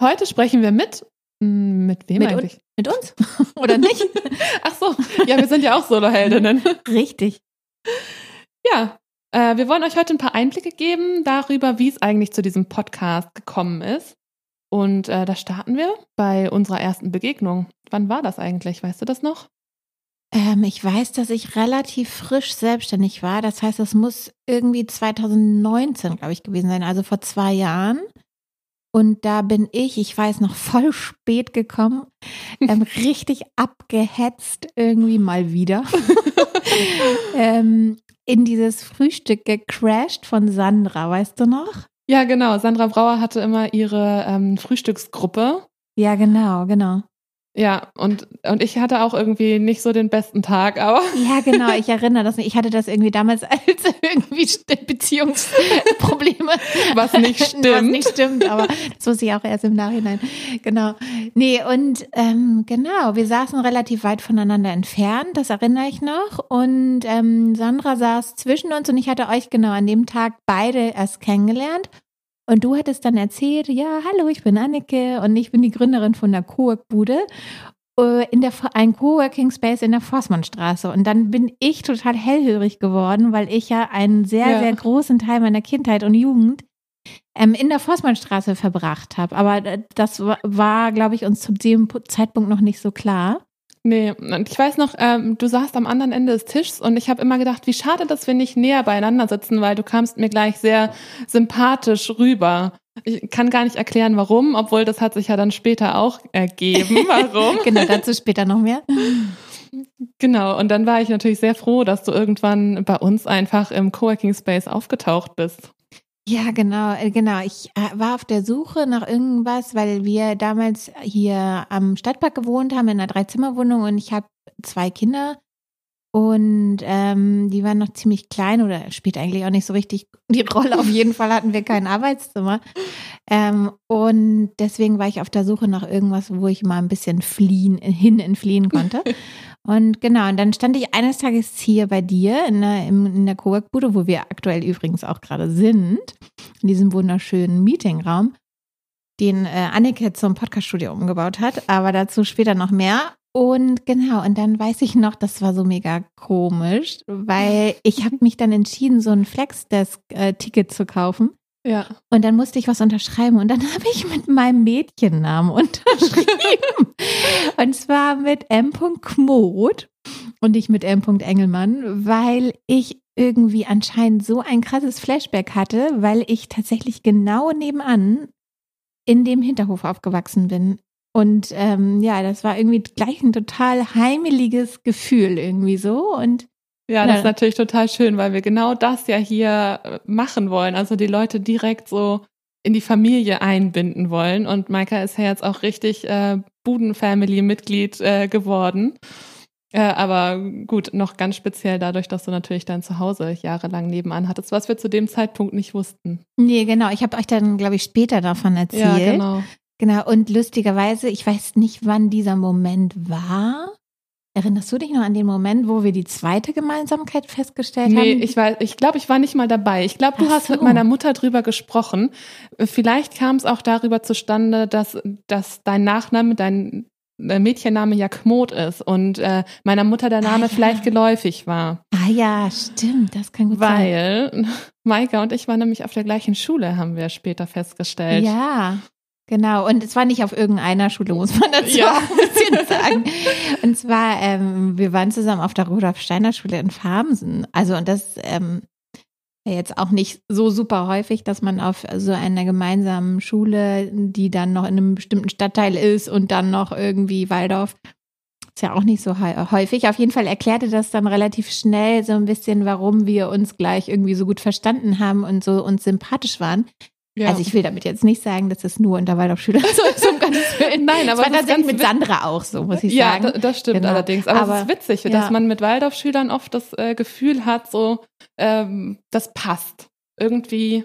Heute sprechen wir mit. mm, Mit wem Mit, eigentlich? un mit uns? Oder nicht? Ach so, ja, wir sind ja auch Soloheldinnen. Richtig. Ja, äh, wir wollen euch heute ein paar Einblicke geben darüber, wie es eigentlich zu diesem Podcast gekommen ist. Und äh, da starten wir bei unserer ersten Begegnung. Wann war das eigentlich? Weißt du das noch? Ähm, ich weiß, dass ich relativ frisch selbstständig war. Das heißt, es muss irgendwie 2019, glaube ich, gewesen sein, also vor zwei Jahren. Und da bin ich, ich weiß noch, voll spät gekommen, ähm, richtig abgehetzt irgendwie mal wieder. ähm, in dieses Frühstück gecrashed von Sandra, weißt du noch? Ja, genau. Sandra Brauer hatte immer ihre ähm, Frühstücksgruppe. Ja, genau, genau. Ja, und, und ich hatte auch irgendwie nicht so den besten Tag, aber Ja, genau, ich erinnere das. nicht. Ich hatte das irgendwie damals als irgendwie Beziehungsprobleme. was nicht Was stimmt. nicht stimmt, aber das wusste ich auch erst im Nachhinein. Genau. Nee, und ähm, genau, wir saßen relativ weit voneinander entfernt, das erinnere ich noch. Und ähm, Sandra saß zwischen uns und ich hatte euch genau an dem Tag beide erst kennengelernt. Und du hattest dann erzählt, ja, hallo, ich bin Anneke und ich bin die Gründerin von der Cowork-Bude äh, in der ein Coworking Space in der Forstmannstraße und dann bin ich total hellhörig geworden, weil ich ja einen sehr Ja. sehr großen Teil meiner Kindheit und Jugend ähm, in der Forstmannstraße verbracht habe. Aber äh, das war, war glaube ich, uns zu dem Pu- Zeitpunkt noch nicht so klar. Nee, und ich weiß noch, ähm, du saßt am anderen Ende des Tischs und ich habe immer gedacht, wie schade, dass wir nicht näher beieinander sitzen, weil du kamst mir gleich sehr sympathisch rüber. Ich kann gar nicht erklären, warum, obwohl das hat sich ja dann später auch ergeben, warum. genau, dazu später noch mehr. genau, und dann war ich natürlich sehr froh, dass du irgendwann bei uns einfach im Coworking Space aufgetaucht bist. Ja, genau, äh, genau. Ich äh, war auf der Suche nach irgendwas, weil wir damals hier am Stadtpark gewohnt haben in einer Dreizimmerwohnung und ich habe zwei Kinder und ähm, die waren noch ziemlich klein oder spielt eigentlich auch nicht so richtig die Rolle. Auf jeden Fall hatten wir kein Arbeitszimmer ähm, und deswegen war ich auf der Suche nach irgendwas, wo ich mal ein bisschen fliehen, hin entfliehen konnte. Und genau, und dann stand ich eines Tages hier bei dir in der, in der Cowork-Bude, wo wir aktuell übrigens auch gerade sind, in diesem wunderschönen Meetingraum, den äh, Anneke zum Podcaststudio umgebaut hat, aber dazu später noch mehr. Und genau, und dann weiß ich noch, das war so mega komisch, weil ich habe mich dann entschieden, so ein Flexdesk-Ticket zu kaufen. Ja. Und dann musste ich was unterschreiben und dann habe ich mit meinem Mädchennamen unterschrieben. und zwar mit M. Kmod und nicht mit M. Engelmann, weil ich irgendwie anscheinend so ein krasses Flashback hatte, weil ich tatsächlich genau nebenan in dem Hinterhof aufgewachsen bin. Und ähm, ja, das war irgendwie gleich ein total heimeliges Gefühl irgendwie so. Und Ja, das Ja. ist natürlich total schön, weil wir genau das ja hier äh, machen wollen. Also die Leute direkt so in die Familie einbinden wollen. Und Maika ist ja jetzt auch richtig äh, Buden-Family-Mitglied äh, geworden. Äh, aber gut, noch ganz speziell dadurch, dass du natürlich dein Zuhause jahrelang nebenan hattest, was wir zu dem Zeitpunkt nicht wussten. nee, genau, ich habe euch dann, glaube ich, später davon erzählt. genau. Genau, und lustigerweise, ich weiß nicht, wann dieser Moment war. Erinnerst du dich noch an den Moment, wo wir die zweite Gemeinsamkeit festgestellt Nee, haben? ich weiß, ich glaube, ich war nicht mal dabei. Ich glaube, du Ach hast so. mit meiner Mutter drüber gesprochen. Vielleicht kam es auch darüber zustande, dass, dass dein Nachname, dein Mädchenname ja Kmod ist und äh, meiner Mutter der Ah, Name ja. vielleicht geläufig war. ah ja, stimmt, das kann gut sein. Weil Maika und ich waren nämlich auf der gleichen Schule, haben wir später festgestellt. Ja, genau. Und es war nicht auf irgendeiner Schule, muss man dazu Ja. auch ein bisschen sagen. Und zwar, ähm, wir waren zusammen auf der Rudolf-Steiner-Schule in Farmsen. Also, und das ähm, jetzt auch nicht so super häufig, dass man auf so einer gemeinsamen Schule, die dann noch in einem bestimmten Stadtteil ist und dann noch irgendwie Waldorf, ist ja auch nicht so hä- häufig. Auf jeden Fall erklärte das dann relativ schnell so ein bisschen, warum wir uns gleich irgendwie so gut verstanden haben und so uns sympathisch waren. Ja. Also ich will damit jetzt nicht sagen, dass es nur unter Waldorfschülern so ist, um Gottes Willen. Nein, aber das war tatsächlich mit Sandra auch so, muss ich ja, sagen. Ja, das stimmt genau. allerdings. Aber, aber es ist witzig, ja. dass man mit Waldorfschülern oft das äh, Gefühl hat, so ähm, das passt. Irgendwie.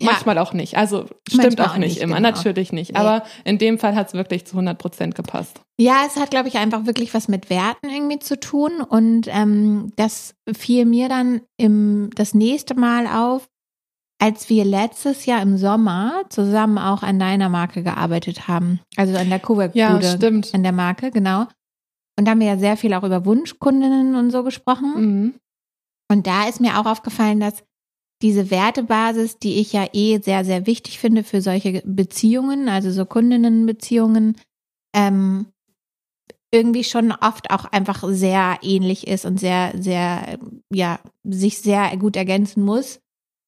Manchmal auch nicht. Also stimmt Manchmal auch nicht, immer, genau. natürlich nicht. Nee. Aber in dem Fall hat es wirklich zu 100 Prozent gepasst. Ja, es hat, glaube ich, einfach wirklich was mit Werten irgendwie zu tun. Und ähm, das fiel mir dann im, das nächste Mal auf, als wir letztes Jahr im Sommer zusammen auch an deiner Marke gearbeitet haben. Also an der Cowork-Bude. Ja, stimmt. An der Marke, genau. Und da haben wir ja sehr viel auch über Wunschkundinnen und so gesprochen. Mhm. Und da ist mir auch aufgefallen, dass diese Wertebasis, die ich ja eh sehr, sehr wichtig finde für solche Beziehungen, also so Kundinnenbeziehungen, ähm, irgendwie schon oft auch einfach sehr ähnlich ist und sehr, sehr, ja, sich sehr gut ergänzen muss,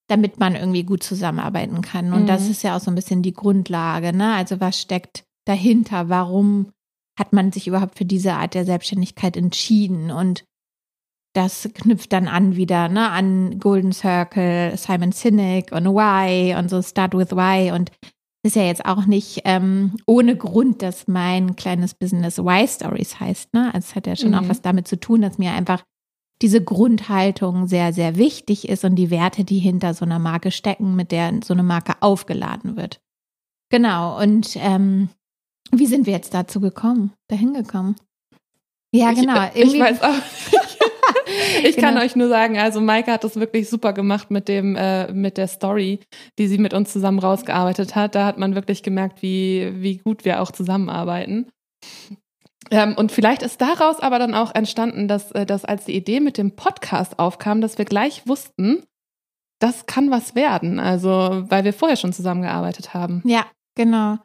damit man irgendwie gut zusammenarbeiten kann. Und mhm. das ist ja auch so ein bisschen die Grundlage, ne? Also was steckt dahinter? Warum hat man sich überhaupt für diese Art der Selbstständigkeit entschieden? Und das knüpft dann an wieder ne, an Golden Circle, Simon Sinek und Why und so Start with Why und ist ja jetzt auch nicht ähm, ohne Grund, dass mein kleines Business Why Stories heißt. Ne? Also es hat ja schon mhm. auch was damit zu tun, dass mir einfach diese Grundhaltung sehr, sehr wichtig ist und die Werte, die hinter so einer Marke stecken, mit der so eine Marke aufgeladen wird. Genau. Und ähm, wie sind wir jetzt dazu gekommen, dahin gekommen? Ja, genau. Ich, ich weiß auch ich genau. kann euch nur sagen, also Maike hat das wirklich super gemacht mit dem, äh, mit der Story, die sie mit uns zusammen rausgearbeitet hat. Da hat man wirklich gemerkt, wie, wie gut wir auch zusammenarbeiten. Ähm, und vielleicht ist daraus aber dann auch entstanden, dass, äh, dass als die Idee mit dem Podcast aufkam, dass wir gleich wussten, das kann was werden. Also, weil wir vorher schon zusammengearbeitet haben. Ja, genau.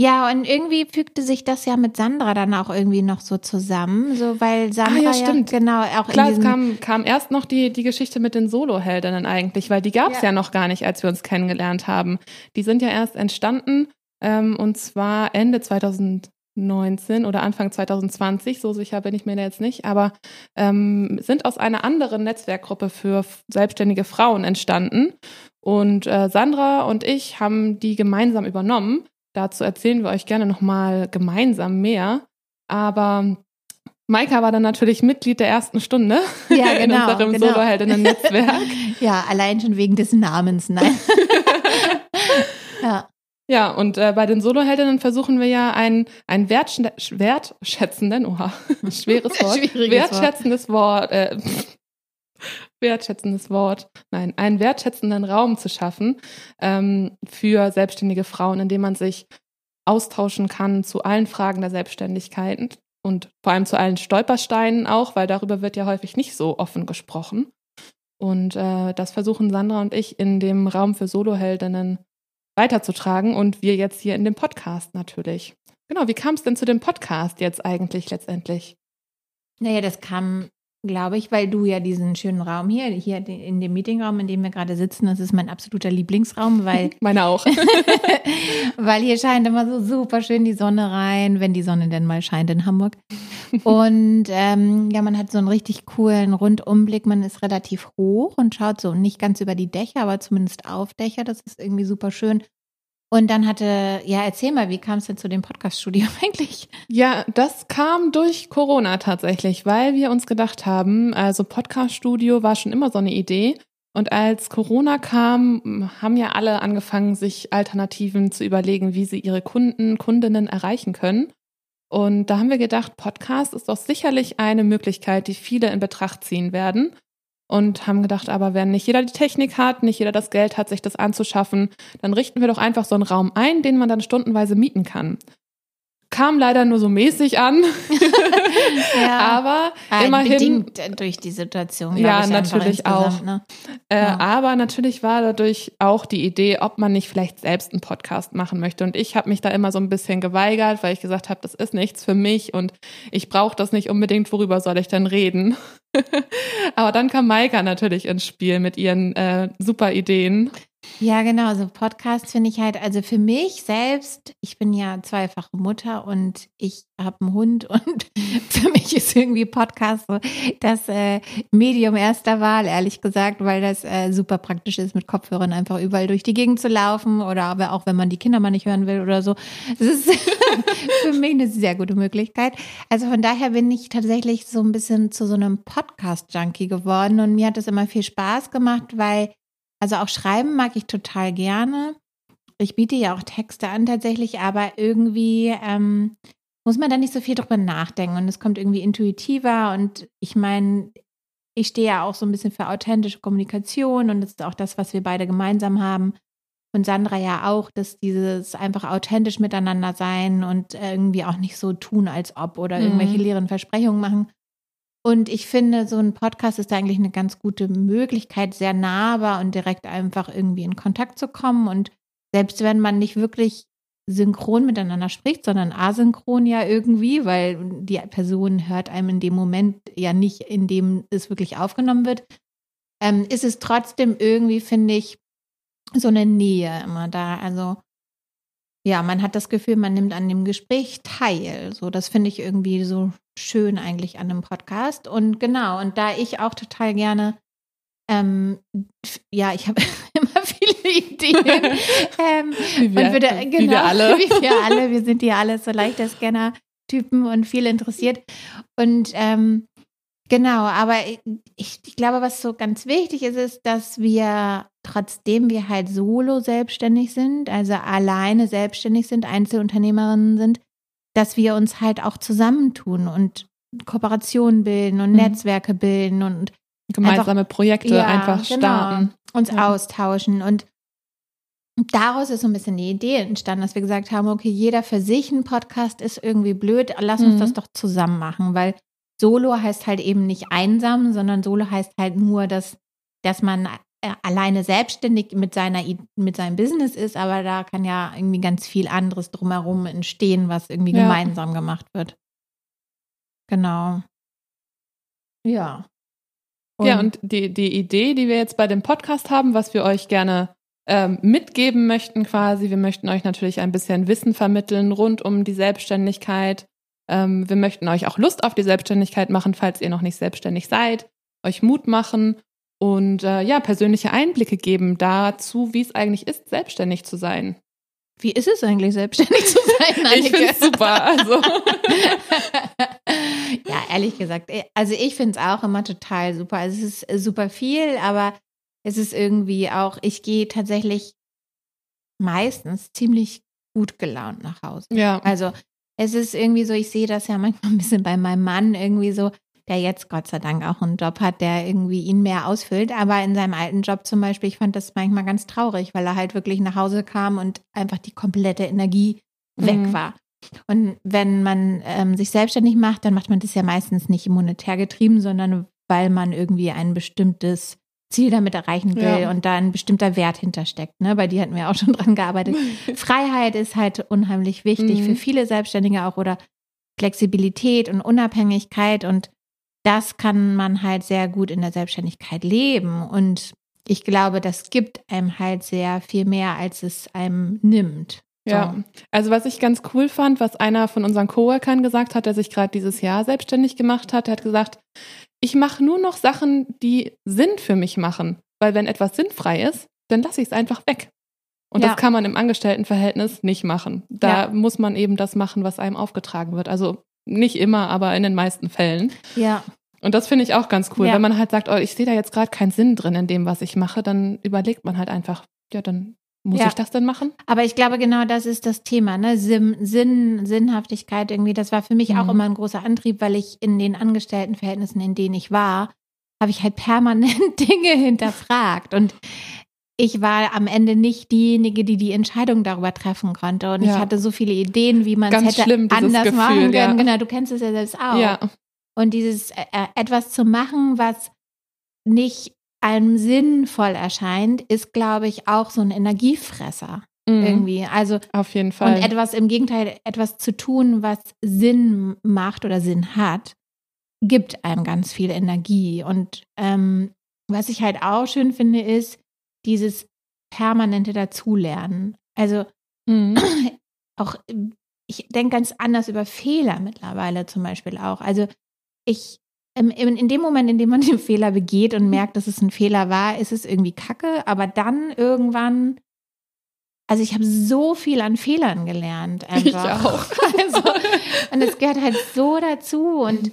Ja, und irgendwie fügte sich das ja mit Sandra dann auch irgendwie noch so zusammen, so weil Sandra ah, ja, stimmt. Ja, genau auch Klar, es kam, kam erst noch die, die Geschichte mit den Soloheldinnen eigentlich, weil die gab es ja. ja. noch gar nicht, als wir uns kennengelernt haben. Die sind ja erst entstanden ähm, und zwar Ende 2019 oder Anfang 2020, so sicher bin ich mir da jetzt nicht, aber ähm, sind aus einer anderen Netzwerkgruppe für selbstständige Frauen entstanden. Und äh, Sandra und ich haben die gemeinsam übernommen Dazu erzählen wir euch gerne nochmal gemeinsam mehr. Aber Maika war dann natürlich Mitglied der ersten Stunde ja, genau, in unserem genau. Soloheldinnen-Netzwerk. ja, allein schon wegen des Namens, nein. ja. Ja, und äh, bei den Soloheldinnen versuchen wir ja ein, ein wertschätzenden, oha, schweres Wort, wertschätzendes Wort, Wort äh, wertschätzendes Wort, nein, einen wertschätzenden Raum zu schaffen ähm, für selbstständige Frauen, in dem man sich austauschen kann zu allen Fragen der Selbstständigkeit und vor allem zu allen Stolpersteinen auch, weil darüber wird ja häufig nicht so offen gesprochen. Und äh, das versuchen Sandra und ich in dem Raum für Soloheldinnen weiterzutragen und wir jetzt hier in dem Podcast natürlich. Genau, wie kam es denn zu dem Podcast jetzt eigentlich letztendlich? Naja, das kam Glaube ich, weil du ja diesen schönen Raum hier, hier in dem Meetingraum, in dem wir gerade sitzen, das ist mein absoluter Lieblingsraum, weil. Meiner auch. weil hier scheint immer so super schön die Sonne rein, wenn die Sonne denn mal scheint in Hamburg. Und ähm, ja, man hat so einen richtig coolen Rundumblick. Man ist relativ hoch und schaut so nicht ganz über die Dächer, aber zumindest auf Dächer. Das ist irgendwie super schön. Und dann hatte, ja, erzähl mal, wie kam es denn zu dem Podcaststudio eigentlich? Ja, das kam durch Corona tatsächlich, weil wir uns gedacht haben, also Podcaststudio war schon immer so eine Idee. Und als Corona kam, haben ja alle angefangen, sich Alternativen zu überlegen, wie sie ihre Kunden, Kundinnen erreichen können. Und da haben wir gedacht, Podcast ist doch sicherlich eine Möglichkeit, die viele in Betracht ziehen werden und haben gedacht, aber wenn nicht jeder die Technik hat, nicht jeder das Geld hat, sich das anzuschaffen, dann richten wir doch einfach so einen Raum ein, den man dann stundenweise mieten kann kam leider nur so mäßig an. ja. Aber ah, immerhin. Bedingt durch die Situation. Ja, ich, natürlich auch. Ne? Äh, ja. Aber natürlich war dadurch auch die Idee, ob man nicht vielleicht selbst einen Podcast machen möchte. Und ich habe mich da immer so ein bisschen geweigert, weil ich gesagt habe, das ist nichts für mich und ich brauche das nicht unbedingt. Worüber soll ich denn reden? aber dann kam Maika natürlich ins Spiel mit ihren äh, super Ideen. Ja, genau. So Podcasts finde ich halt, also für mich selbst, ich bin ja zweifache Mutter und ich habe einen Hund und für mich ist irgendwie Podcast so das äh, Medium erster Wahl, ehrlich gesagt, weil das äh, super praktisch ist, mit Kopfhörern einfach überall durch die Gegend zu laufen oder aber auch wenn man die Kinder mal nicht hören will oder so. Das ist für mich eine sehr gute Möglichkeit. Also von daher bin ich tatsächlich so ein bisschen zu so einem Podcast-Junkie geworden und mir hat es immer viel Spaß gemacht, weil also auch schreiben mag ich total gerne. Ich biete ja auch Texte an tatsächlich, aber irgendwie ähm, muss man da nicht so viel drüber nachdenken und es kommt irgendwie intuitiver und ich meine, ich stehe ja auch so ein bisschen für authentische Kommunikation und das ist auch das, was wir beide gemeinsam haben. Und Sandra ja auch, dass dieses einfach authentisch miteinander sein und irgendwie auch nicht so tun, als ob oder irgendwelche mhm. leeren Versprechungen machen. Und ich finde, so ein Podcast ist eigentlich eine ganz gute Möglichkeit, sehr nahbar und direkt einfach irgendwie in Kontakt zu kommen. Und selbst wenn man nicht wirklich synchron miteinander spricht, sondern asynchron ja irgendwie, weil die Person hört einem in dem Moment ja nicht, in dem es wirklich aufgenommen wird, ähm, ist es trotzdem irgendwie, finde ich, so eine Nähe immer da. Also ja, man hat das Gefühl, man nimmt an dem Gespräch teil. So, das finde ich irgendwie so schön eigentlich an einem Podcast. Und genau, und da ich auch total gerne, ähm, ja, ich habe immer viele Ideen. ähm, wie, wir, würde, genau, wie wir genau, alle. Wie wir alle, wir sind ja alle so leichter Scanner-Typen und viel interessiert. Und ähm, genau, aber ich, ich glaube, was so ganz wichtig ist, ist, dass wir trotzdem wir halt solo selbstständig sind, also alleine selbstständig sind, Einzelunternehmerinnen sind, dass wir uns halt auch zusammentun und Kooperationen bilden und mhm. Netzwerke bilden und gemeinsame einfach, Projekte ja, einfach genau, starten. Genau, uns ja. austauschen und daraus ist so ein bisschen die Idee entstanden, dass wir gesagt haben, okay, jeder für sich ein Podcast ist irgendwie blöd, lass uns mhm. das doch zusammen machen, weil Solo heißt halt eben nicht einsam, sondern Solo heißt halt nur, dass, dass man alleine selbstständig mit seiner mit seinem Business ist, aber da kann ja irgendwie ganz viel anderes drumherum entstehen, was irgendwie ja. gemeinsam gemacht wird. Genau. Ja. Und ja, und die, die Idee, die wir jetzt bei dem Podcast haben, was wir euch gerne ähm, mitgeben möchten, quasi, wir möchten euch natürlich ein bisschen Wissen vermitteln rund um die Selbstständigkeit. Ähm, wir möchten euch auch Lust auf die Selbstständigkeit machen, falls ihr noch nicht selbstständig seid, euch Mut machen und äh, ja, persönliche Einblicke geben dazu, wie es eigentlich ist, selbstständig zu sein. Wie ist es eigentlich, selbstständig zu sein? Annike? ich finde es super. Also. ja, ehrlich gesagt, äh, also ich finde es auch immer total super. Also es ist super viel, aber es ist irgendwie auch, ich gehe tatsächlich meistens ziemlich gut gelaunt nach Hause. Ja. Also es ist irgendwie so, ich sehe das ja manchmal ein bisschen bei meinem Mann irgendwie so, der jetzt Gott sei Dank auch einen Job hat, der irgendwie ihn mehr ausfüllt. Aber in seinem alten Job zum Beispiel, ich fand das manchmal ganz traurig, weil er halt wirklich nach Hause kam und einfach die komplette Energie weg mhm. war. Und wenn man ähm, sich selbstständig macht, dann macht man das ja meistens nicht monetär getrieben, sondern weil man irgendwie ein bestimmtes Ziel damit erreichen will ja. und da ein bestimmter Wert hintersteckt. Ne? Bei dir hatten wir auch schon dran gearbeitet. Freiheit ist halt unheimlich wichtig mhm. für viele Selbstständige auch oder Flexibilität und Unabhängigkeit und das kann man halt sehr gut in der Selbstständigkeit leben. Und ich glaube, das gibt einem halt sehr viel mehr, als es einem nimmt. So. Ja, also was ich ganz cool fand, was einer von unseren Coworkern gesagt hat, der sich gerade dieses Jahr selbstständig gemacht hat, der hat gesagt, ich mache nur noch Sachen, die Sinn für mich machen. Weil wenn etwas sinnfrei ist, dann lasse ich es einfach weg. Und ja. das kann man im Angestelltenverhältnis nicht machen. Da ja. muss man eben das machen, was einem aufgetragen wird. Also nicht immer, aber in den meisten Fällen. Ja. Und das finde ich auch ganz cool. Ja. Wenn man halt sagt, oh, ich sehe da jetzt gerade keinen Sinn drin in dem, was ich mache, dann überlegt man halt einfach, ja, dann muss ja. ich das denn machen? Aber ich glaube, genau das ist das Thema, ne? Sinn, Sinn Sinnhaftigkeit irgendwie. Das war für mich mhm. auch immer ein großer Antrieb, weil ich in den Angestelltenverhältnissen, in denen ich war, habe ich halt permanent Dinge hinterfragt. Und ich war am Ende nicht diejenige, die die Entscheidung darüber treffen konnte. Und ja. ich hatte so viele Ideen, wie man es hätte schlimm, anders Gefühl, machen können. Ja. Genau, du kennst es ja selbst auch. Ja. Und dieses äh, äh, etwas zu machen, was nicht einem sinnvoll erscheint, ist, glaube ich, auch so ein Energiefresser. Mhm. Irgendwie. Also auf jeden Fall. Und etwas im Gegenteil, etwas zu tun, was Sinn macht oder Sinn hat, gibt einem ganz viel Energie. Und ähm, was ich halt auch schön finde, ist, dieses permanente Dazulernen. Also Mhm. auch, ich denke ganz anders über Fehler mittlerweile zum Beispiel auch. Also ich, in, in dem Moment, in dem man den Fehler begeht und merkt, dass es ein Fehler war, ist es irgendwie kacke, aber dann irgendwann, also ich habe so viel an Fehlern gelernt. Einfach. Ich auch. Also, und es gehört halt so dazu und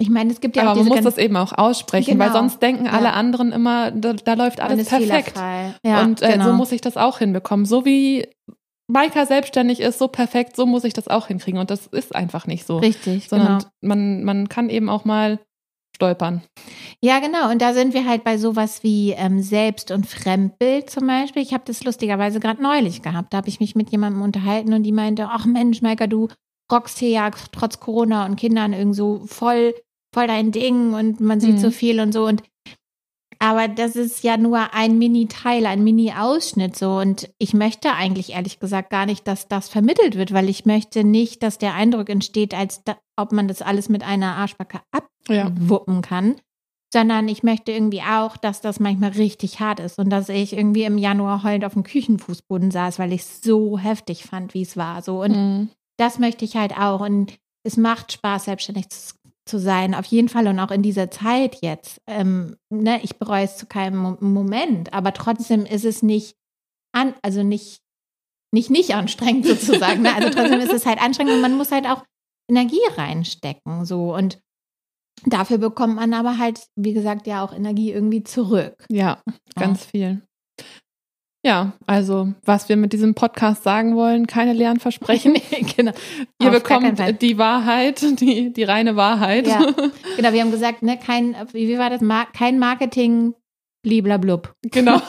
ich meine, es gibt ja Aber auch man diese muss ganz- das eben auch aussprechen, weil Genau. sonst denken Ja. alle anderen immer, da, da läuft man alles perfekt. Ja, und äh, genau. so muss ich das auch hinbekommen. So wie Maika selbstständig ist, so perfekt, so muss ich das auch hinkriegen. Und das ist einfach nicht so. Richtig, Sondern genau. man, man kann eben auch mal stolpern. Ja, genau. Und da sind wir halt bei sowas wie ähm, Selbst- und Fremdbild zum Beispiel. Ich habe das lustigerweise gerade neulich gehabt. Da habe ich mich mit jemandem unterhalten und die meinte, ach Mensch, Maika, du rockst hier ja trotz Corona und Kindern irgend so voll, voll dein Ding und man sieht Mhm. so viel und so. Und aber das ist ja nur ein Mini-Teil, ein Mini-Ausschnitt so. Und ich möchte eigentlich ehrlich gesagt gar nicht, dass das vermittelt wird, weil ich möchte nicht, dass der Eindruck entsteht, als da, ob man das alles mit einer Arschbacke Ja. abwuppen kann. Sondern ich möchte irgendwie auch, dass das manchmal richtig hart ist und dass ich irgendwie im Januar heulend auf dem Küchenfußboden saß, weil ich es so heftig fand, wie es war. So. Und Mhm. das möchte ich halt auch. Und es macht Spaß, selbstständig zu, zu sein, auf jeden Fall und auch in dieser Zeit jetzt. Ähm, ne, ich bereue es zu keinem Mo Moment, aber trotzdem ist es nicht an, also nicht, nicht nicht anstrengend sozusagen. Ne? Also trotzdem ist es halt anstrengend und man muss halt auch Energie reinstecken. So und dafür bekommt man aber halt, wie gesagt, ja auch Energie irgendwie zurück. Ja, ganz viel. Ja, also was wir mit diesem Podcast sagen wollen, keine leeren Versprechen. genau. Ihr Auf bekommt die Wahrheit, die, die reine Wahrheit. Ja. Genau, wir haben gesagt, ne, kein, wie war das? Kein Marketing, bliblablub. Genau.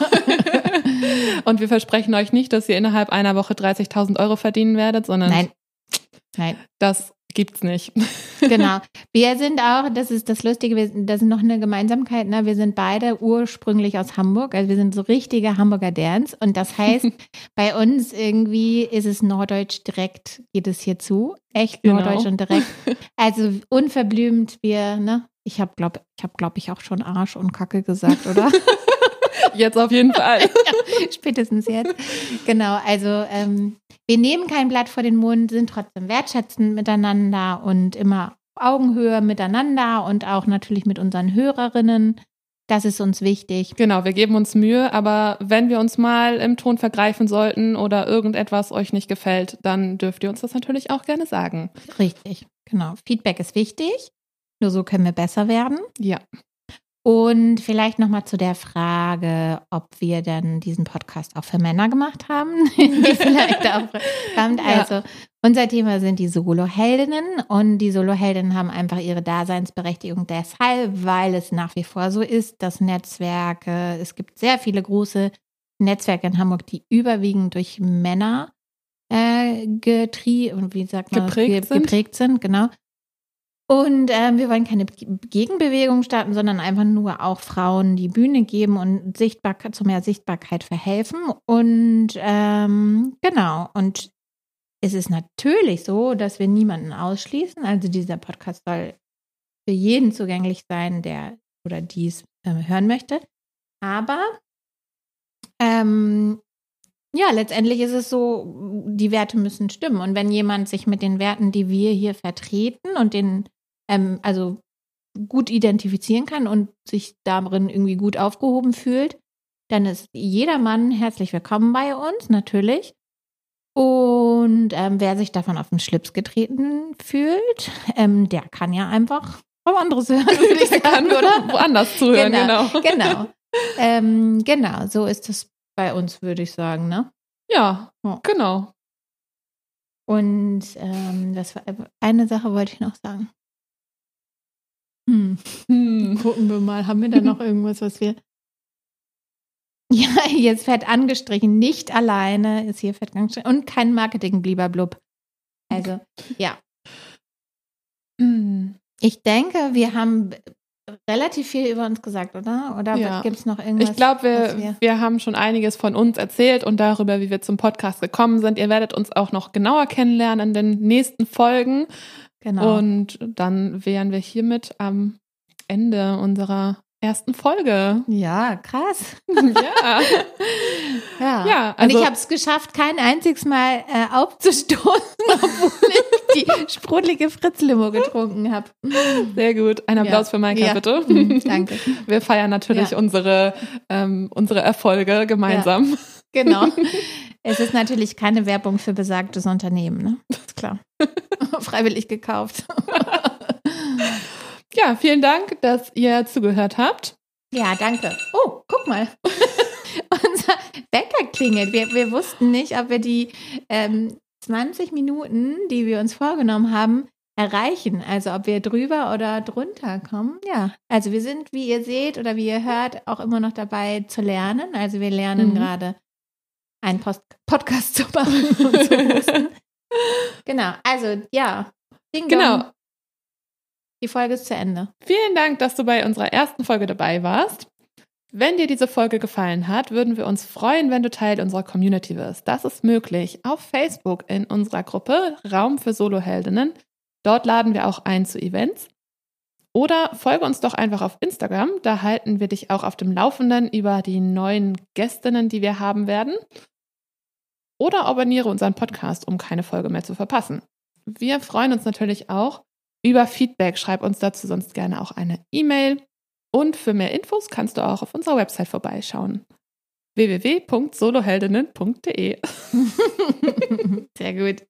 Und wir versprechen euch nicht, dass ihr innerhalb einer Woche 30.000 Euro verdienen werdet, sondern Nein. Nein, das gibt's nicht. genau. Wir sind auch, das ist das Lustige, wir, das ist noch eine Gemeinsamkeit, ne? Wir sind beide ursprünglich aus Hamburg, also wir sind so richtige Hamburger Derns und das heißt, bei uns irgendwie ist es norddeutsch direkt, geht es hier zu. Echt Genau. norddeutsch und direkt. Also unverblümt, wir, ne? Ich habe, glaube ich, habe, glaube ich, auch schon Arsch und Kacke gesagt, oder? Jetzt auf jeden Fall. Spätestens jetzt. Genau, also ähm, wir nehmen kein Blatt vor den Mund, sind trotzdem wertschätzend miteinander und immer auf Augenhöhe miteinander und auch natürlich mit unseren Hörerinnen. Das ist uns wichtig. Genau, wir geben uns Mühe, aber wenn wir uns mal im Ton vergreifen sollten oder irgendetwas euch nicht gefällt, dann dürft ihr uns das natürlich auch gerne sagen. Richtig, genau. Feedback ist wichtig. Nur so können wir besser werden. Ja. Und vielleicht nochmal zu der Frage, ob wir denn diesen Podcast auch für Männer gemacht haben. vielleicht auch kommt. Ja. Also, unser Thema sind die Soloheldinnen und die Soloheldinnen haben einfach ihre Daseinsberechtigung deshalb, weil es nach wie vor so ist, dass Netzwerke, es gibt sehr viele große Netzwerke in Hamburg, die überwiegend durch Männer äh, getrie und wie sagt man, Geprägt ge sind. geprägt sind, genau. Und ähm, wir wollen keine Gegenbewegung starten, sondern einfach nur auch Frauen die Bühne geben und Sichtbarkeit, zu mehr Sichtbarkeit verhelfen. Und ähm, genau, und es ist natürlich so, dass wir niemanden ausschließen. Also dieser Podcast soll für jeden zugänglich sein, der oder dies äh, hören möchte. Aber ähm, ja, letztendlich ist es so, die Werte müssen stimmen. Und wenn jemand sich mit den Werten, die wir hier vertreten und den, ähm, also gut identifizieren kann und sich darin irgendwie gut aufgehoben fühlt, dann ist jeder Mann herzlich willkommen bei uns, natürlich. Und ähm, wer sich davon auf den Schlips getreten fühlt, ähm, der kann ja einfach auf anderes hören, würde ich sagen, oder? woanders zuhören, genau. Genau. ähm, genau, so ist es bei uns, würde ich sagen, ne? Ja, Ja. genau. Und ähm, das war eine Sache wollte ich noch sagen. Hm. Hm. Gucken wir mal, haben wir da noch irgendwas, was wir. Ja, jetzt fett angestrichen, nicht alleine ist hier fett angestrichen und kein Marketing, lieber Blub. Also, ja. Hm. Ich denke, wir haben relativ viel über uns gesagt, oder? Oder Ja. gibt es noch irgendwas? Ich glaube, was wir, wir haben schon einiges von uns erzählt und darüber, wie wir zum Podcast gekommen sind. Ihr werdet uns auch noch genauer kennenlernen in den nächsten Folgen. Genau. Und dann wären wir hiermit am Ende unserer ersten Folge. Ja, krass. ja. Ja, Ja, und also- ich habe es geschafft, kein einziges Mal äh, aufzustoßen, obwohl ich die sprudelige Fritz-Limo getrunken habe. Sehr gut. Ein Applaus Ja. für Maika, Ja. bitte. Mhm, danke. Wir feiern natürlich unsere, ähm, unsere Erfolge gemeinsam. Genau. Es ist natürlich keine Werbung für besagtes Unternehmen, ne? Ist klar. Freiwillig gekauft. Ja, vielen Dank, dass ihr zugehört habt. Ja, danke. Oh, guck mal. Unser Wecker klingelt. Wir, wir wussten nicht, ob wir die ähm, 20 Minuten, die wir uns vorgenommen haben, erreichen. Also ob wir drüber oder drunter kommen. Ja, also wir sind, wie ihr seht oder wie ihr hört, auch immer noch dabei zu lernen. Also wir lernen Mhm. gerade einen Post Podcast zu machen und zu. Genau, also ja. Ding dong. Genau. Die Folge ist zu Ende. Vielen Dank, dass du bei unserer ersten Folge dabei warst. Wenn dir diese Folge gefallen hat, würden wir uns freuen, wenn du Teil unserer Community wirst. Das ist möglich auf Facebook in unserer Gruppe Raum für Soloheldinnen. Dort laden wir auch ein zu Events. Oder folge uns doch einfach auf Instagram. Da halten wir dich auch auf dem Laufenden über die neuen Gästinnen, die wir haben werden. Oder abonniere unseren Podcast, um keine Folge mehr zu verpassen. Wir freuen uns natürlich auch über Feedback. Schreib uns dazu sonst gerne auch eine E-Mail. Und für mehr Infos kannst du auch auf unserer Website vorbeischauen. www.soloheldinnen.de Sehr gut.